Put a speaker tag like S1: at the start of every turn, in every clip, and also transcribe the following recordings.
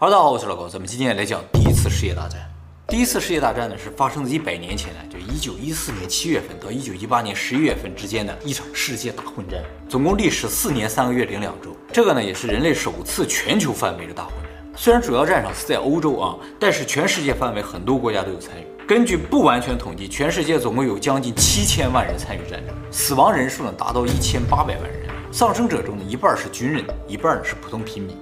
S1: 哈喽，大家好，我是老高，咱们今天来讲第一次世界大战。第一次世界大战呢，是发生在一百年前呢，就一九一四年七月份到一九一八年十一月份之间的一场世界大混战，总共历时四年三个月零两周。这个呢，也是人类首次全球范围的大混战。虽然主要战场是在欧洲啊，但是全世界范围很多国家都有参与。根据不完全统计，全世界总共有将近七千万人参与战争，死亡人数呢达到一千八百万人，丧生者中呢一半是军人，一半呢是普通平民。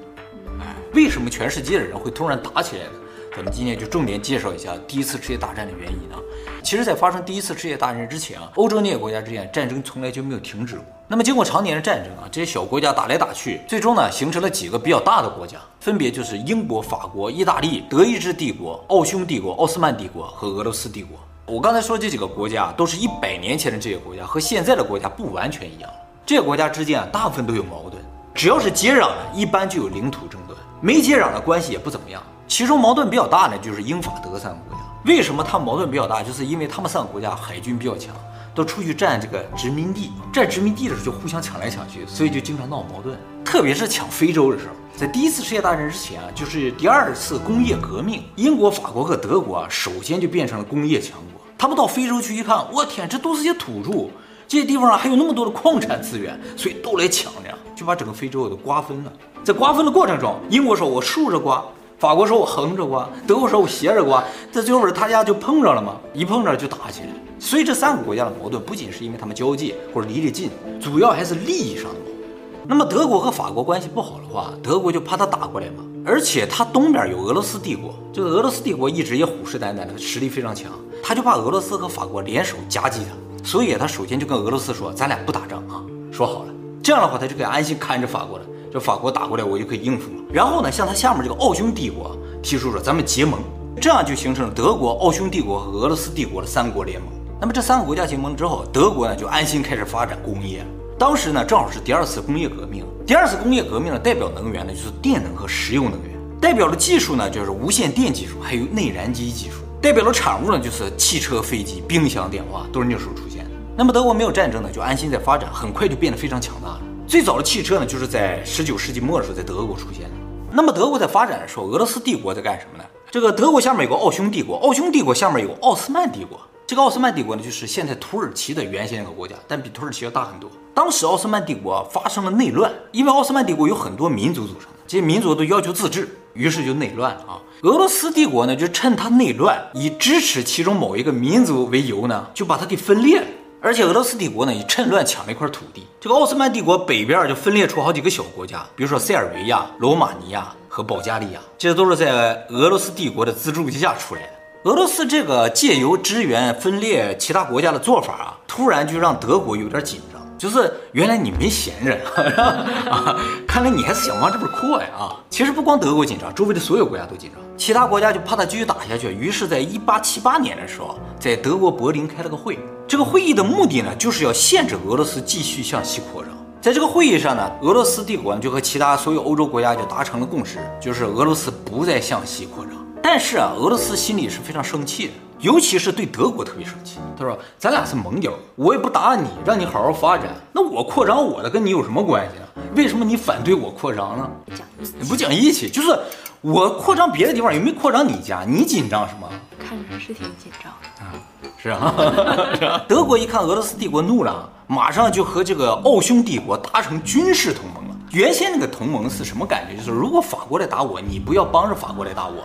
S1: 为什么全世界的人会突然打起来呢？咱们今天就重点介绍一下第一次世界大战的原因啊。其实，在发生第一次世界大战之前啊，欧洲那些国家之间战争从来就没有停止过。那么，经过常年的战争啊，这些小国家打来打去，最终呢，形成了几个比较大的国家，分别就是英国、法国、意大利、德意志帝国、奥匈帝国、奥斯曼帝国和俄罗斯帝国。我刚才说这几个国家都是一百年前的这些国家，和现在的国家不完全一样。这些国家之间啊，大部分都有矛盾，只要是接壤的，一般就有领土争。没接壤的关系也不怎么样，其中矛盾比较大的就是英法德三个国家。为什么他们矛盾比较大？就是因为他们三个国家海军比较强，都出去占这个殖民地，占殖民地的时候就互相抢来抢去，所以就经常闹矛盾。特别是抢非洲的时候，在第一次世界大战之前啊，就是第二次工业革命，英国、法国和德国啊，首先就变成了工业强国。他们到非洲去一看，我天，这都是些土著，这些地方啊还有那么多的矿产资源，所以都来抢着，就把整个非洲都瓜分了。在瓜分的过程中，英国说我竖着刮，法国说我横着刮，德国说我斜着刮，在最后他家就碰着了嘛，一碰着就打起来。所以这三个国家的矛盾不仅是因为他们交界或者离得近，主要还是利益上的矛盾。那么德国和法国关系不好的话，德国就怕他打过来嘛，而且他东边有俄罗斯帝国，这个俄罗斯帝国一直也虎视眈眈的，实力非常强，他就怕俄罗斯和法国联手夹击他，所以他首先就跟俄罗斯说，咱俩不打仗啊，说好了，这样的话他就可以安心看着法国了。这法国打过来，我就可以应付了。然后呢，向他下面这个奥匈帝国提出说，咱们结盟，这样就形成了德国、奥匈帝国和俄罗斯帝国的三国联盟。那么这三个国家结盟之后，德国呢就安心开始发展工业。当时呢正好是第二次工业革命，第二次工业革命的代表能源呢就是电能和石油能源，代表的技术呢就是无线电技术，还有内燃机技术，代表的产物呢就是汽车、飞机、冰箱、电话，都是那时候出现。那么德国没有战争呢，就安心在发展，很快就变得非常强大了。最早的汽车呢，就是在十九世纪末的时候在德国出现的。那么德国在发展的时候，俄罗斯帝国在干什么呢？这个德国下面有个奥匈帝国，奥匈帝国下面有奥斯曼帝国。这个奥斯曼帝国呢，就是现在土耳其的原先那个国家，但比土耳其要大很多。当时奥斯曼帝国发生了内乱，因为奥斯曼帝国有很多民族组成的，这些民族都要求自治，于是就内乱啊。俄罗斯帝国呢，就趁他内乱，以支持其中某一个民族为由呢，就把它给分裂了。而且俄罗斯帝国呢，也趁乱抢了一块土地。这个奥斯曼帝国北边就分裂出好几个小国家，比如说塞尔维亚、罗马尼亚和保加利亚，这都是在俄罗斯帝国的资助之下出来的。俄罗斯这个借由支援分裂其他国家的做法啊，突然就让德国有点紧张。就是原来你没闲着 啊，看来你还是想往这边扩呀啊！其实不光德国紧张，周围的所有国家都紧张，其他国家就怕他继续打下去。于是，在一八七八年的时候，在德国柏林开了个会。这个会议的目的呢，就是要限制俄罗斯继续向西扩张。在这个会议上呢，俄罗斯帝国呢就和其他所有欧洲国家就达成了共识，就是俄罗斯不再向西扩张。但是啊，俄罗斯心里是非常生气的。尤其是对德国特别生气，他说：“咱俩是盟友，我也不打你，让你好好发展。那我扩张我的，跟你有什么关系啊？为什么你反对我扩张呢？不讲义气，不讲义气，就是我扩张别的地方，也没扩张你家，你紧张什么？
S2: 看着是挺紧张的啊，
S1: 是啊，是啊。德国一看俄罗斯帝国怒了，马上就和这个奥匈帝国达成军事同盟了。原先那个同盟是什么感觉？就是如果法国来打我，你不要帮着法国来打我。”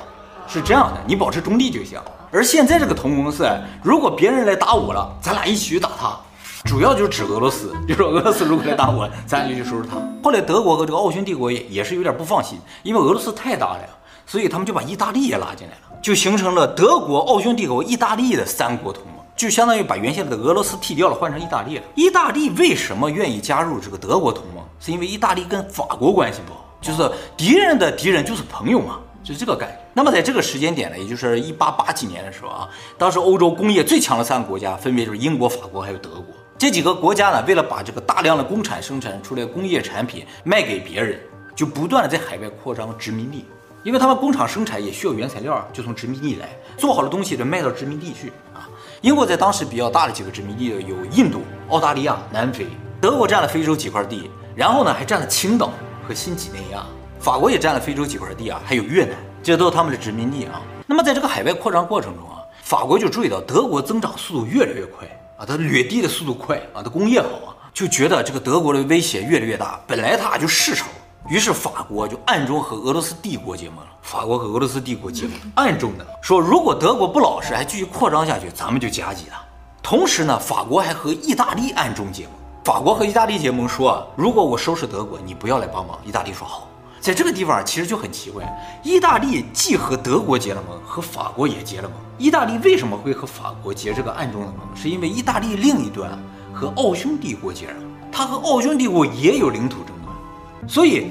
S1: 是这样的，你保持中立就行。而现在这个同盟是，如果别人来打我了，咱俩一起去打他，主要就是指俄罗斯，就说俄罗斯如果来打我，咱俩就去收拾他。后来德国和这个奥匈帝国也也是有点不放心，因为俄罗斯太大了呀，所以他们就把意大利也拉进来了，就形成了德国、奥匈帝国、意大利的三国同盟，就相当于把原先的俄罗斯踢掉了，换成意大利了。意大利为什么愿意加入这个德国同盟？是因为意大利跟法国关系不好，就是敌人的敌人就是朋友嘛。就这个概念。那么在这个时间点呢，也就是一八八几年的时候啊，当时欧洲工业最强的三个国家，分别就是英国、法国还有德国。这几个国家呢，为了把这个大量的工厂生产出来工业产品卖给别人，就不断的在海外扩张殖民地，因为他们工厂生产也需要原材料，就从殖民地来，做好的东西就卖到殖民地去啊。英国在当时比较大的几个殖民地有印度、澳大利亚、南非，德国占了非洲几块地，然后呢还占了青岛和新几内亚。法国也占了非洲几块地啊，还有越南，这都是他们的殖民地啊。那么在这个海外扩张过程中啊，法国就注意到德国增长速度越来越快啊，它掠地的速度快啊，它工业好啊，就觉得这个德国的威胁越来越大。本来他就世仇，于是法国就暗中和俄罗斯帝国结盟了。法国和俄罗斯帝国结盟，暗中的说，如果德国不老实，还继续扩张下去，咱们就夹击他。同时呢，法国还和意大利暗中结盟。法国和意大利结盟说啊，如果我收拾德国，你不要来帮忙。意大利说好。在这个地方其实就很奇怪，意大利既和德国结了盟，和法国也结了盟。意大利为什么会和法国结这个暗中的盟？是因为意大利另一端和奥匈帝国结了，他和奥匈帝国也有领土争端，所以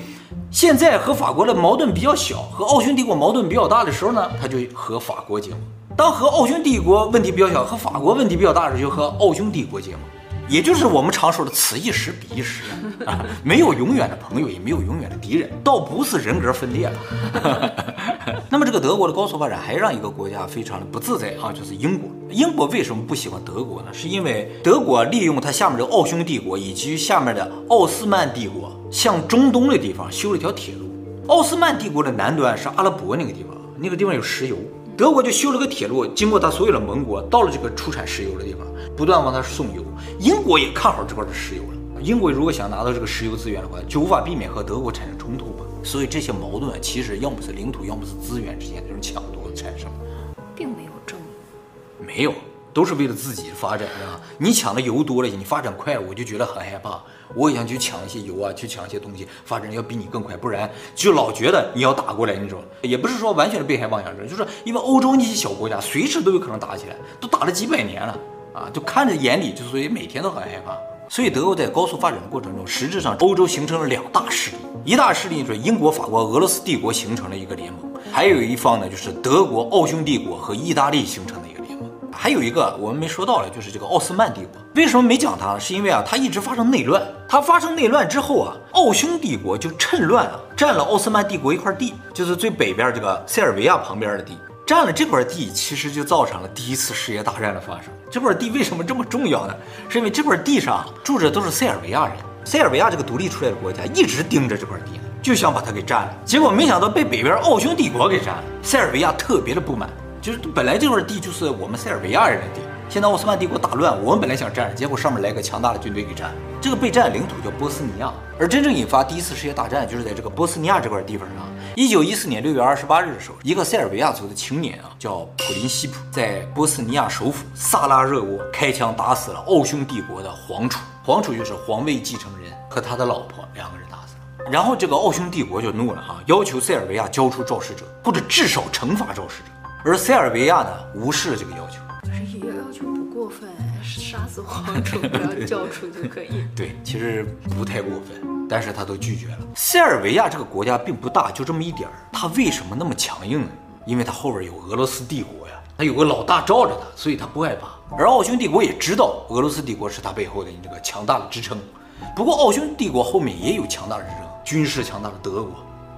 S1: 现在和法国的矛盾比较小，和奥匈帝国矛盾比较大的时候呢，他就和法国结盟；当和奥匈帝国问题比较小，和法国问题比较大的时候，就和奥匈帝国结盟。也就是我们常说的此一时彼一时啊，没有永远的朋友，也没有永远的敌人，倒不是人格分裂了。那么这个德国的高速发展还让一个国家非常的不自在啊，就是英国。英国为什么不喜欢德国呢？是因为德国利用它下面的奥匈帝国以及下面的奥斯曼帝国向中东的地方修了一条铁路。奥斯曼帝国的南端是阿拉伯那个地方，那个地方有石油，德国就修了个铁路，经过它所有的盟国，到了这个出产石油的地方，不断往它送油。英国也看好这块的石油了。英国如果想拿到这个石油资源的话，就无法避免和德国产生冲突吧。所以这些矛盾其实要么是领土，要么是资源之间这种抢夺产生，
S2: 并没有正义。
S1: 没有，都是为了自己的发展啊。你抢的油多了，你发展快了，我就觉得很害怕。我也想去抢一些油啊，去抢一些东西，发展要比你更快，不然就老觉得你要打过来那种。也不是说完全的被害妄想症，就是因为欧洲那些小国家随时都有可能打起来，都打了几百年了。啊，就看着眼里，就所以每天都很害怕。所以德国在高速发展的过程中，实质上欧洲形成了两大势力，一大势力就是英国、法国、俄罗斯帝国形成了一个联盟，还有一方呢就是德国、奥匈帝国和意大利形成的一个联盟，还有一个我们没说到的，就是这个奥斯曼帝国。为什么没讲它？是因为啊，它一直发生内乱。它发生内乱之后啊，奥匈帝国就趁乱啊，占了奥斯曼帝国一块地，就是最北边这个塞尔维亚旁边的地。占了这块地，其实就造成了第一次世界大战的发生。这块地为什么这么重要呢？是因为这块地上住着都是塞尔维亚人。塞尔维亚这个独立出来的国家一直盯着这块地，就想把它给占了。结果没想到被北边奥匈帝国给占了。塞尔维亚特别的不满，就是本来这块地就是我们塞尔维亚人的地。现在奥斯曼帝国打乱，我们本来想占，结果上面来个强大的军队给占。这个被占领土叫波斯尼亚，而真正引发第一次世界大战就是在这个波斯尼亚这块地方上。一九一四年六月二十八日的时候，一个塞尔维亚族的青年啊，叫普林西普，在波斯尼亚首府萨拉热窝开枪打死了奥匈帝国的皇储，皇储就是皇位继承人和他的老婆两个人打死了。然后这个奥匈帝国就怒了啊，要求塞尔维亚交出肇事者，或者至少惩罚肇事者。而塞尔维亚呢，无视了这个要求。
S2: 死 皇储不要交出就可以。
S1: 对，其实不太过分。但是他都拒绝了。塞尔维亚这个国家并不大，就这么一点儿。他为什么那么强硬呢？因为他后边有俄罗斯帝国呀，他有个老大罩着他，所以他不害怕。而奥匈帝国也知道俄罗斯帝国是他背后的这个强大的支撑。不过奥匈帝国后面也有强大的支撑，军事强大的德国。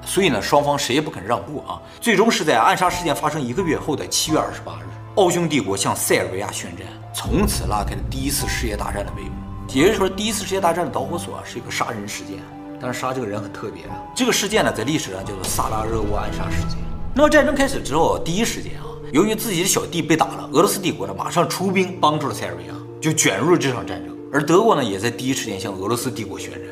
S1: 所以呢，双方谁也不肯让步啊。最终是在暗杀事件发生一个月后的七月二十八日，奥匈帝国向塞尔维亚宣战，从此拉开了第一次世界大战的帷幕。也就是说，第一次世界大战的导火索啊，是一个杀人事件。但是杀这个人很特别的，这个事件呢，在历史上叫做萨拉热窝暗杀事件。那么战争开始之后，第一时间啊，由于自己的小弟被打了，俄罗斯帝国呢马上出兵帮助了塞尔维亚，就卷入了这场战争。而德国呢，也在第一时间向俄罗斯帝国宣战。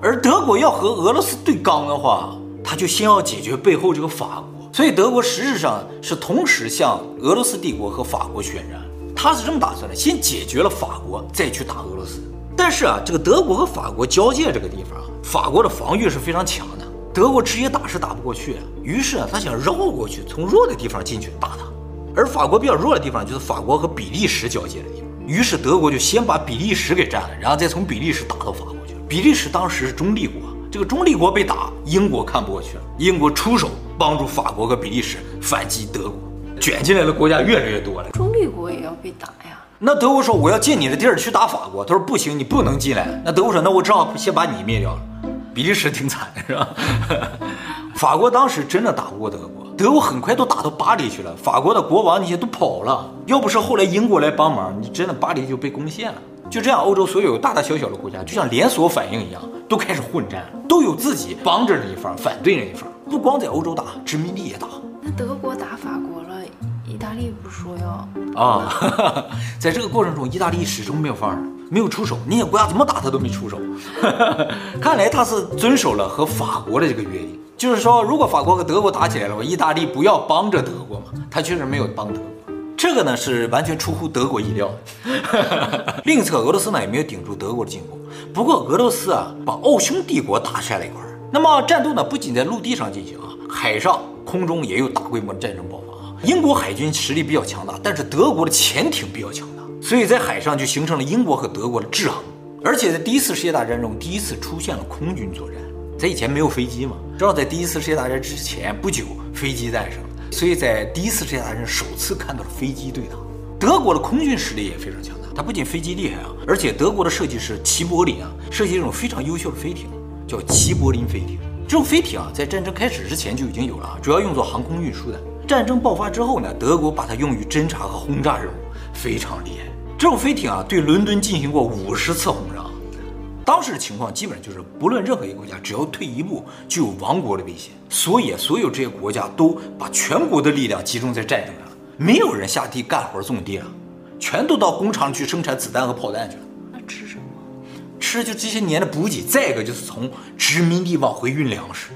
S1: 而德国要和俄罗斯对刚的话，他就先要解决背后这个法国。所以德国实质上是同时向俄罗斯帝国和法国宣战。他是这么打算的：先解决了法国，再去打俄罗斯。但是啊，这个德国和法国交界这个地方，法国的防御是非常强的，德国直接打是打不过去。于是啊，他想绕过去，从弱的地方进去打他。而法国比较弱的地方就是法国和比利时交界的地方。于是德国就先把比利时给占了，然后再从比利时打到法国去。比利时当时是中立国，这个中立国被打，英国看不过去了，英国出手帮助法国和比利时反击德国，卷进来的国家越来越多了。
S2: 中立国也要被打呀。
S1: 那德国说，我要进你的地儿去打法国，他说不行，你不能进来。那德国说，那我只好先把你灭掉了。比利时挺惨的是吧？法国当时真的打不过德国，德国很快都打到巴黎去了，法国的国王那些都跑了。要不是后来英国来帮忙，你真的巴黎就被攻陷了。就这样，欧洲所有大大小小的国家就像连锁反应一样，都开始混战，都有自己帮着那一方，反对那一方。不光在欧洲打，殖民地也打。
S2: 那德国打法国了，意大利不说要
S1: 啊？在这个过程中，意大利始终没有放手，没有出手。你国家怎么打他都没出手。看来他是遵守了和法国的这个约定，就是说，如果法国和德国打起来了，意大利不要帮着德国嘛。他确实没有帮德国，这个呢是完全出乎德国意料。另一侧，俄罗斯呢也没有顶住德国的进攻。不过俄罗斯啊，把奥匈帝国打下了一块。那么战斗呢，不仅在陆地上进行啊，海上、空中也有大规模的战争爆发啊。英国海军实力比较强大，但是德国的潜艇比较强大，所以在海上就形成了英国和德国的制衡。而且在第一次世界大战中，第一次出现了空军作战。在以前没有飞机嘛，正好在第一次世界大战之前不久，飞机诞生，所以在第一次世界大战首次看到了飞机对打。德国的空军实力也非常强大，它不仅飞机厉害啊，而且德国的设计师齐柏林啊，设计一种非常优秀的飞艇。叫齐柏林飞艇，这种飞艇啊，在战争开始之前就已经有了，主要用作航空运输的。战争爆发之后呢，德国把它用于侦察和轰炸任务，非常厉害。这种飞艇啊，对伦敦进行过五十次轰炸。当时的情况基本上就是，不论任何一个国家，只要退一步，就有亡国的危险。所以，所有这些国家都把全国的力量集中在战争上，没有人下地干活种地了，全都到工厂去生产子弹和炮弹去了。那吃就这些年的补给，再一个就是从殖民地往回运粮食。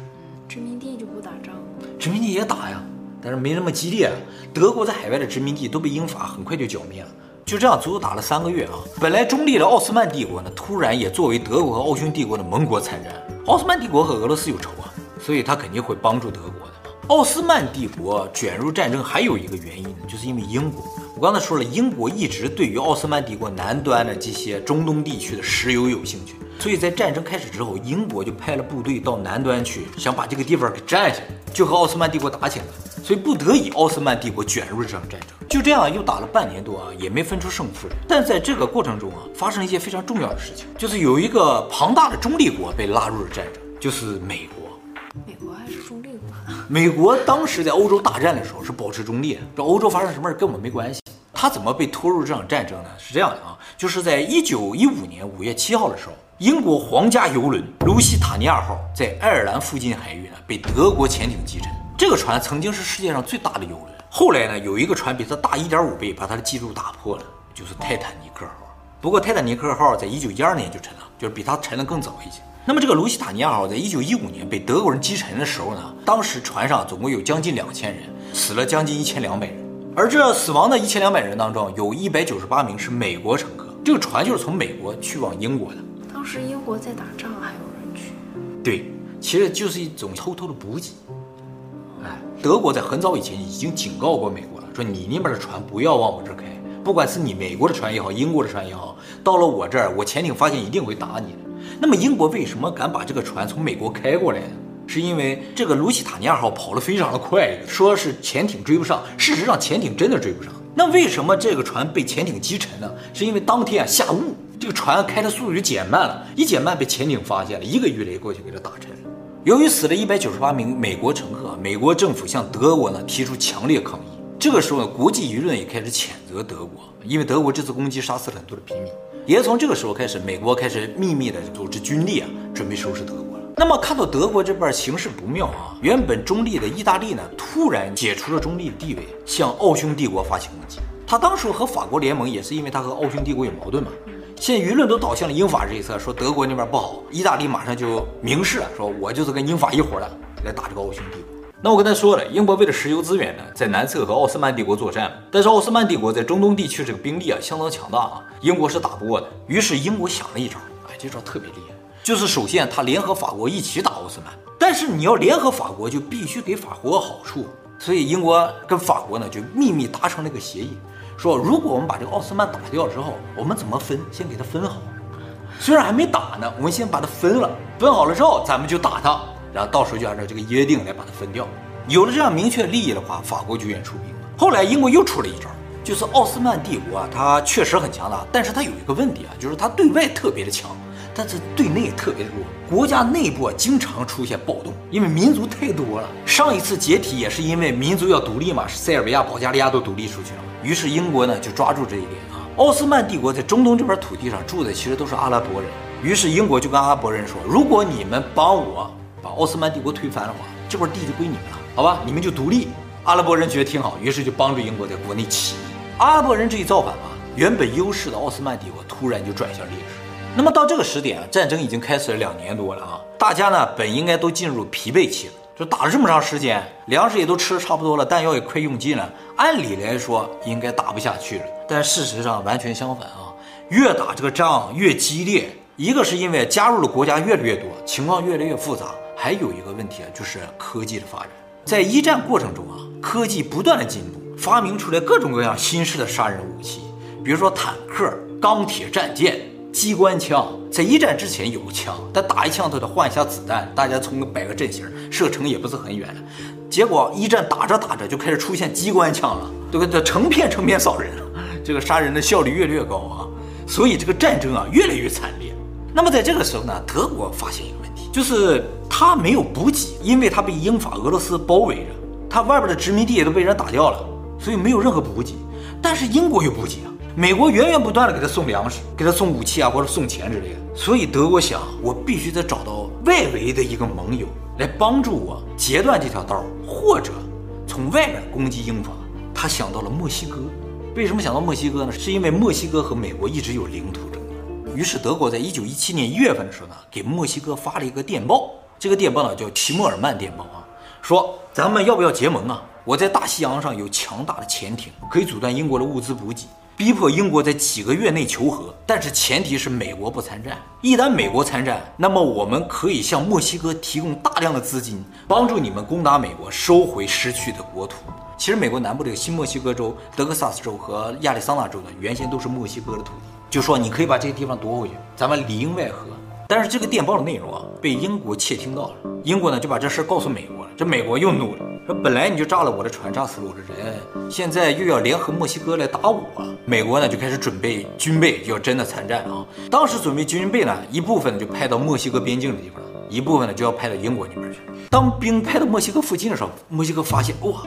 S2: 殖民地就不打仗？
S1: 殖民地也打呀，但是没那么激烈。德国在海外的殖民地都被英法很快就剿灭了。就这样足足打了三个月啊！本来中立的奥斯曼帝国呢，突然也作为德国和奥匈帝国的盟国参战。奥斯曼帝国和俄罗斯有仇啊，所以他肯定会帮助德国的。奥斯曼帝国卷入战争还有一个原因呢，就是因为英国。我刚才说了，英国一直对于奥斯曼帝国南端的这些中东地区的石油有兴趣，所以在战争开始之后，英国就派了部队到南端去，想把这个地方给占下来，就和奥斯曼帝国打起来了。所以不得已，奥斯曼帝国卷入这场战争。就这样又打了半年多啊，也没分出胜负来。但在这个过程中啊，发生了一些非常重要的事情，就是有一个庞大的中立国被拉入了战争，就是美国。
S2: 美国还是中立国？
S1: 美国当时在欧洲大战的时候是保持中立的，这欧洲发生什么事跟我们没关系。他怎么被拖入这场战争呢？是这样的啊，就是在一九一五年五月七号的时候，英国皇家游轮卢西塔尼亚号在爱尔兰附近海域呢被德国潜艇击沉。这个船曾经是世界上最大的游轮，后来呢有一个船比它大一点五倍，把它的记录打破了，就是泰坦尼克号。不过泰坦尼克号在一九一二年就沉了，就是比它沉得更早一些。那么这个卢西塔尼亚号在一九一五年被德国人击沉的时候呢，当时船上总共有将近两千人，死了将近一千两百人，而这死亡的一千两百人当中，有一百九十八名是美国乘客。这个船就是从美国去往英国的。
S2: 当时英国在打仗，还有人去？
S1: 对，其实就是一种偷偷的补给。哎，德国在很早以前已经警告过美国了，说你那边的船不要往我这儿开，不管是你美国的船也好，英国的船也好，到了我这儿，我潜艇发现一定会打你的。那么英国为什么敢把这个船从美国开过来呢？是因为这个卢西塔尼亚号跑得非常的快，说是潜艇追不上，事实上潜艇真的追不上。那为什么这个船被潜艇击沉呢？是因为当天啊下雾，这个船开的速度就减慢了，一减慢被潜艇发现了，一个鱼雷过去给它打沉。由于死了一百九十八名美国乘客，美国政府向德国呢提出强烈抗议。这个时候呢，国际舆论也开始谴责德国，因为德国这次攻击杀死了很多的平民。也从这个时候开始，美国开始秘密的组织军力啊，准备收拾德国。那么看到德国这边形势不妙啊，原本中立的意大利呢，突然解除了中立的地位，向奥匈帝国发起攻击。他当时和法国联盟也是因为他和奥匈帝国有矛盾嘛。现在舆论都倒向了英法这一侧，说德国那边不好，意大利马上就明示了，说我就是跟英法一伙的来打这个奥匈帝国。那我跟他说了，英国为了石油资源呢，在南侧和奥斯曼帝国作战，但是奥斯曼帝国在中东地区这个兵力啊相当强大啊，英国是打不过的。于是英国想了一招，哎，这招特别厉害，就是首先他联合法国一起打奥斯曼，但是你要联合法国就必须给法国好处，所以英国跟法国呢就秘密达成了一个协议，说如果我们把这个奥斯曼打掉之后，我们怎么分？先给他分好，虽然还没打呢，我们先把它分了，分好了之后咱们就打他。然后到时候就按照这个约定来把它分掉。有了这样明确利益的话，法国就愿意出兵。后来英国又出了一招，就是奥斯曼帝国啊，它确实很强大，但是它有一个问题啊，就是它对外特别的强，但是对内特别弱。国家内部啊经常出现暴动，因为民族太多了。上一次解体也是因为民族要独立嘛，是塞尔维亚、保加利亚都独立出去了。于是英国呢就抓住这一点啊，奥斯曼帝国在中东这边土地上住的其实都是阿拉伯人。于是英国就跟阿拉伯人说：“如果你们帮我把奥斯曼帝国推翻的话，这块地就归你们了，好吧？你们就独立。”阿拉伯人觉得挺好，于是就帮助英国在国内起义。阿拉伯人这一造反啊，原本优势的奥斯曼帝国突然就转向劣势。那么到这个时点啊，战争已经开始了两年多了啊，大家呢本应该都进入疲惫期了，就打了这么长时间，粮食也都吃的差不多了，弹药也快用尽了，按理来说应该打不下去了。但事实上完全相反啊，越打这个仗越激烈。一个是因为加入的国家越来越多，情况越来越复杂，还有一个问题啊，就是科技的发展。在一战过程中啊，科技不断的进步，发明出来各种各样新式的杀人武器，比如说坦克、钢铁战舰。机关枪在一战之前有枪，但打一枪都得换一下子弹，大家从摆个阵型，射程也不是很远。结果一战打着打着就开始出现机关枪了，这个这成片成片扫人，这个杀人的效率越来越高啊，所以这个战争啊越来越惨烈。那么在这个时候呢，德国发现一个问题，就是他没有补给，因为他被英法俄罗斯包围着，他外边的殖民地也都被人打掉了，所以没有任何补给。但是英国有补给啊。美国源源不断的给他送粮食，给他送武器啊，或者送钱之类的。所以德国想，我必须得找到外围的一个盟友来帮助我截断这条道，或者从外面攻击英法。他想到了墨西哥。为什么想到墨西哥呢？是因为墨西哥和美国一直有领土争端。于是德国在一九一七年一月份的时候呢，给墨西哥发了一个电报。这个电报呢叫齐默尔曼电报啊，说咱们要不要结盟啊？我在大西洋上有强大的潜艇，可以阻断英国的物资补给。逼迫英国在几个月内求和，但是前提是美国不参战。一旦美国参战，那么我们可以向墨西哥提供大量的资金，帮助你们攻打美国，收回失去的国土。其实，美国南部这个新墨西哥州、德克萨斯州和亚利桑那州呢，原先都是墨西哥的土地。就说你可以把这些地方夺回去，咱们里应外合。但是这个电报的内容啊，被英国窃听到了。英国呢就把这事告诉美国了，这美国又怒了，说本来你就炸了我的船，炸死了我的人，现在又要联合墨西哥来打我。美国呢就开始准备军备，要真的参战啊。当时准备军备呢，一部分就派到墨西哥边境的地方，一部分呢就要派到英国那边去。当兵派到墨西哥附近的时候，墨西哥发现哇，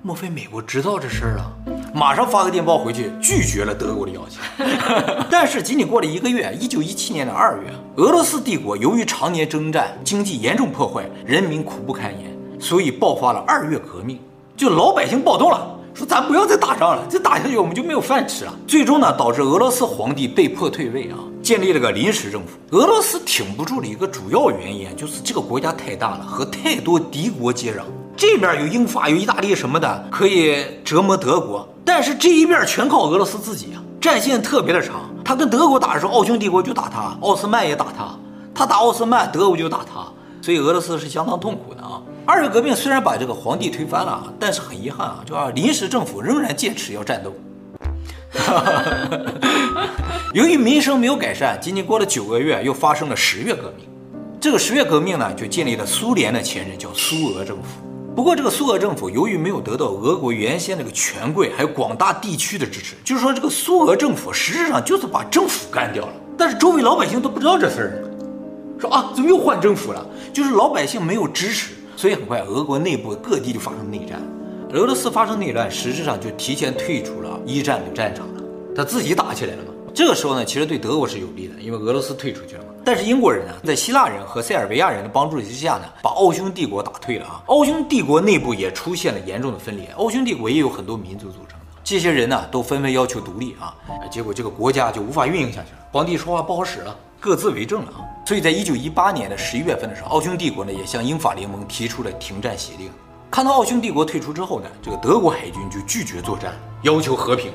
S1: 莫非美国知道这事儿了？马上发个电报回去，拒绝了德国的邀请。但是仅仅过了一个月，一九一七年的二月，俄罗斯帝国由于常年征战，经济严重破坏，人民苦不堪言，所以爆发了二月革命。就老百姓暴动了，说咱不要再打仗了，再打下去我们就没有饭吃了。最终呢，导致俄罗斯皇帝被迫退位啊，建立了个临时政府。俄罗斯挺不住的一个主要原因就是这个国家太大了，和太多敌国接壤。这边有英法，有意大利什么的，可以折磨德国。但是这一边全靠俄罗斯自己啊，战线特别的长。他跟德国打的时候，奥匈帝国就打他，奥斯曼也打他；他打奥斯曼，德国就打他。所以俄罗斯是相当痛苦的啊。二月革命虽然把这个皇帝推翻了，但是很遗憾啊，就临时政府仍然坚持要战斗。由于民生没有改善，仅仅过了九个月，又发生了十月革命。这个十月革命呢，就建立了苏联的前任，叫苏俄政府。不过，这个苏俄政府由于没有得到俄国原先那个权贵还有广大地区的支持，就是说，这个苏俄政府实质上就是把政府干掉了。但是周围老百姓都不知道这事儿，说啊，怎么又换政府了？就是老百姓没有支持，所以很快俄国内部各地就发生内战。俄罗斯发生内乱，实质上就提前退出了一战的战场了，他自己打起来了嘛。这个时候呢，其实对德国是有利的，因为俄罗斯退出去了。但是英国人呢，在希腊人和塞尔维亚人的帮助之下呢，把奥匈帝国打退了啊。奥匈帝国内部也出现了严重的分裂，奥匈帝国也有很多民族组成的，这些人呢都纷纷要求独立啊，结果这个国家就无法运营下去了，皇帝说话不好使了，各自为政了啊。所以在一九一八年的十一月份的时候，奥匈帝国呢也向英法联盟提出了停战协定。看到奥匈帝国退出之后呢，这个德国海军就拒绝作战，要求和平。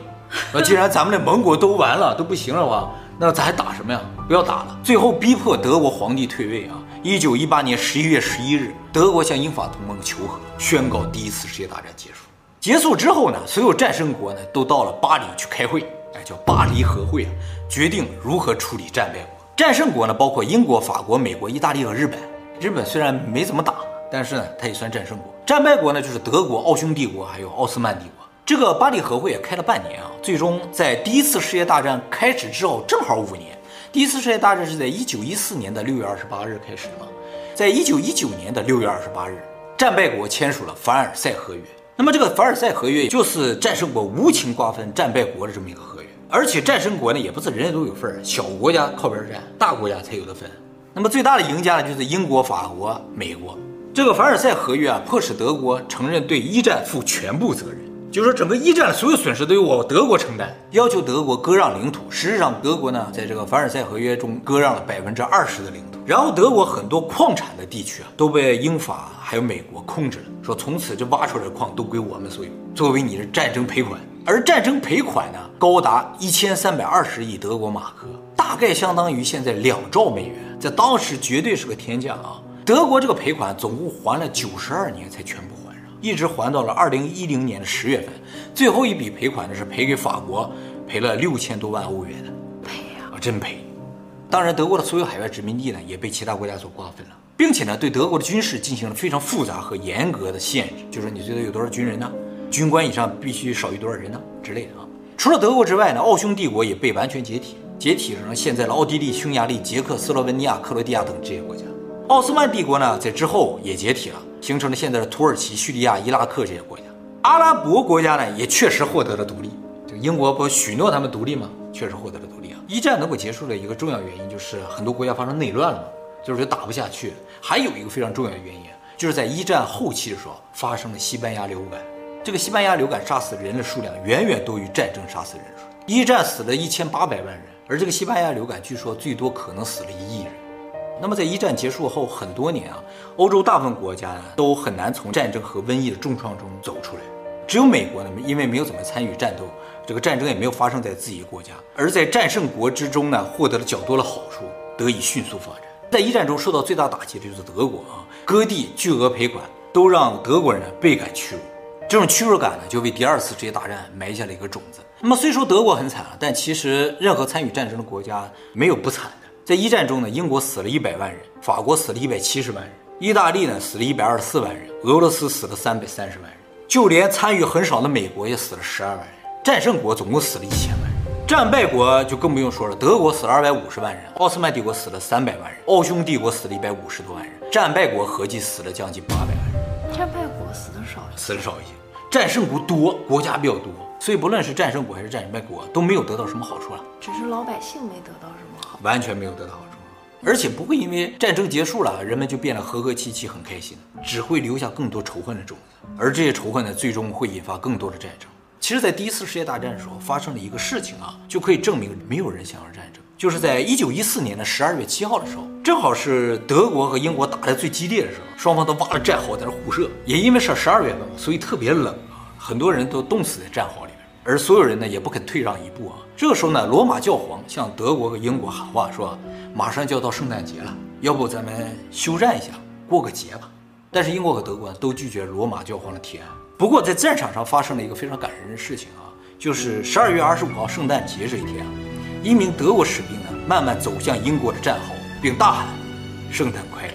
S1: 那既然咱们的盟国都完了，都不行了哇。那咱还打什么呀？不要打了！最后逼迫德国皇帝退位啊！一九一八年十一月十一日，德国向英法同盟求和，宣告第一次世界大战结束。结束之后呢，所有战胜国呢都到了巴黎去开会，哎，叫巴黎和会啊，决定如何处理战败国。战胜国呢包括英国、法国、美国、意大利和日本。日本虽然没怎么打，但是呢，它也算战胜国。战败国呢就是德国、奥匈帝国还有奥斯曼帝国。这个巴黎和会也开了半年啊，最终在第一次世界大战开始之后正好五年。第一次世界大战是在一九一四年的六月二十八日开始的嘛，在一九一九年的六月二十八日，战败国签署了凡尔赛合约。那么这个凡尔赛合约就是战胜国无情瓜分战败国的这么一个合约。而且战胜国呢，也不是人人都有份儿，小国家靠边站，大国家才有的分。那么最大的赢家呢，就是英国、法国、美国。这个凡尔赛合约啊，迫使德国承认对一战负全部责任，就是说整个一战所有损失都由我德国承担，要求德国割让领土。实际上，德国呢，在这个凡尔赛合约中割让了百分之二十的领土。然后，德国很多矿产的地区啊，都被英法还有美国控制了，说从此这挖出来的矿都归我们所有，作为你的战争赔款。而战争赔款呢，高达一千三百二十亿德国马克，大概相当于现在两兆美元，在当时绝对是个天价啊。德国这个赔款总共还了九十二年才全部，一直还到了二零一零年的十月份。最后一笔赔款呢是赔给法国，赔了六千多万欧元的
S2: 赔呀，
S1: 啊，真赔。当然，德国的所有海外殖民地呢也被其他国家所瓜分了，并且呢对德国的军事进行了非常复杂和严格的限制，就是你最多有多少军人呢？军官以上必须少于多少人呢？之类的啊。除了德国之外呢，奥匈帝国也被完全解体，解体成了现在的奥地利、匈牙利、捷克斯洛文尼亚、克罗地亚等这些国家。奥斯曼帝国呢，在之后也解体了，形成了现在的土耳其、叙利亚、伊拉克这些国家。阿拉伯国家呢，也确实获得了独立。这个英国不许诺他们独立吗？确实获得了独立啊。一战能够结束的一个重要原因，就是很多国家发生内乱了嘛，就是打不下去。还有一个非常重要的原因，就是在一战后期的时候发生了西班牙流感。这个西班牙流感杀死人的数量远远多于战争杀死人数。一战死了一千八百万人，而这个西班牙流感据说最多可能死了一亿人。那么在一战结束后很多年啊，欧洲大部分国家呢都很难从战争和瘟疫的重创中走出来，只有美国呢，因为没有怎么参与战斗，这个战争也没有发生在自己国家，而在战胜国之中呢获得了较多的好处，得以迅速发展。在一战中受到最大打击的就是德国啊，割地巨额赔款都让德国人呢倍感屈辱，这种屈辱感呢就为第二次世界大战埋下了一个种子。那么虽说德国很惨了，但其实任何参与战争的国家没有不惨。在一战中呢，英国死了一百万人，法国死了一百七十万人，意大利呢死了一百二十四万人，俄罗斯死了三百三十万人，就连参与很少的美国也死了十二万人。战胜国总共死了一千万人，战败国就更不用说了，德国死了二百五十万人，奥斯曼帝国死了三百万人，奥匈帝国死了一百五十多万人，战败国合计死了将近八百万人。
S2: 战败国死的少，
S1: 死的少一些，战胜国多，国家比较多，所以不论是战胜国还是战败国都没有得到什么好处了，
S2: 只是老百姓没得到什么好。
S1: 完全没有得到好处，而且不会因为战争结束了，人们就变得和和气气、很开心，只会留下更多仇恨的种子，而这些仇恨呢，最终会引发更多的战争。其实，在第一次世界大战的时候，发生了一个事情啊，就可以证明没有人想要战争。就是在一九一四年的十二月七号的时候，正好是德国和英国打得最激烈的时候，双方都挖了战壕在那互射，也因为是十二月份嘛，所以特别冷啊，很多人都冻死在战壕里面，而所有人呢，也不肯退让一步啊。这个时候呢，罗马教皇向德国和英国喊话说：“马上就要到圣诞节了，要不咱们休战一下，过个节吧。”但是英国和德国都拒绝罗马教皇的提案。不过在战场上发生了一个非常感人的事情啊，就是十二月二十五号圣诞节这一天啊，一名德国士兵呢慢慢走向英国的战壕，并大喊：“圣诞快乐！”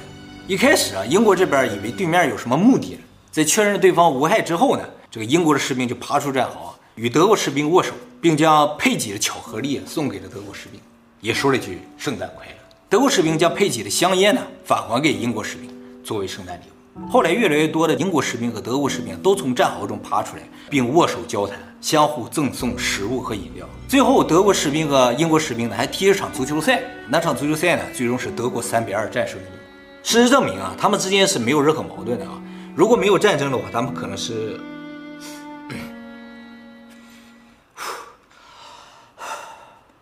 S1: 一开始啊，英国这边以为对面有什么目的，在确认对方无害之后呢，这个英国的士兵就爬出战壕啊，与德国士兵握手。并将佩吉的巧克力送给了德国士兵，也说了一句“圣诞快乐”。德国士兵将佩吉的香烟呢返还给英国士兵，作为圣诞礼物。后来，越来越多的英国士兵和德国士兵都从战壕中爬出来，并握手交谈，相互赠送食物和饮料。最后，德国士兵和英国士兵呢还踢了场足球赛。那场足球赛呢，最终是德国三比二战胜了英国。事实证明啊，他们之间是没有任何矛盾的啊。如果没有战争的话，他们可能是。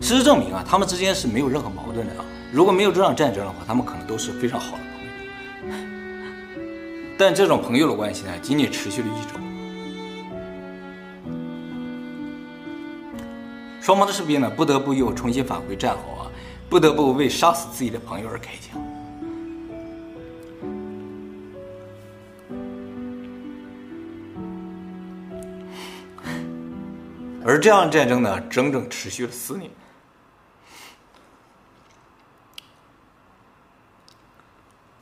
S1: 事实证明啊，他们之间是没有任何矛盾的啊。如果没有这场战争的话，他们可能都是非常好的朋友。但这种朋友的关系呢，仅仅持续了一周。双方的士兵呢，不得不又重新返回战壕啊，不得不为杀死自己的朋友而开枪。而这样的战争呢，整整持续了四年。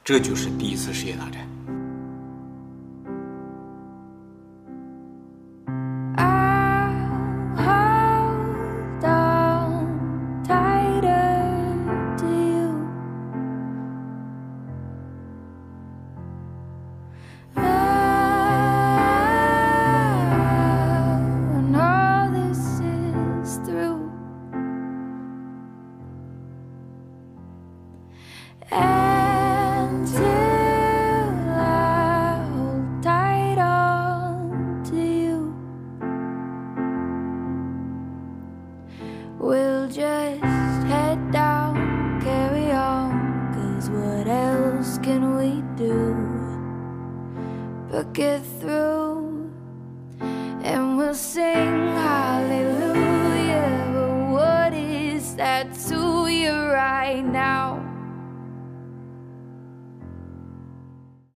S1: 这就是第一次世界大
S3: 战。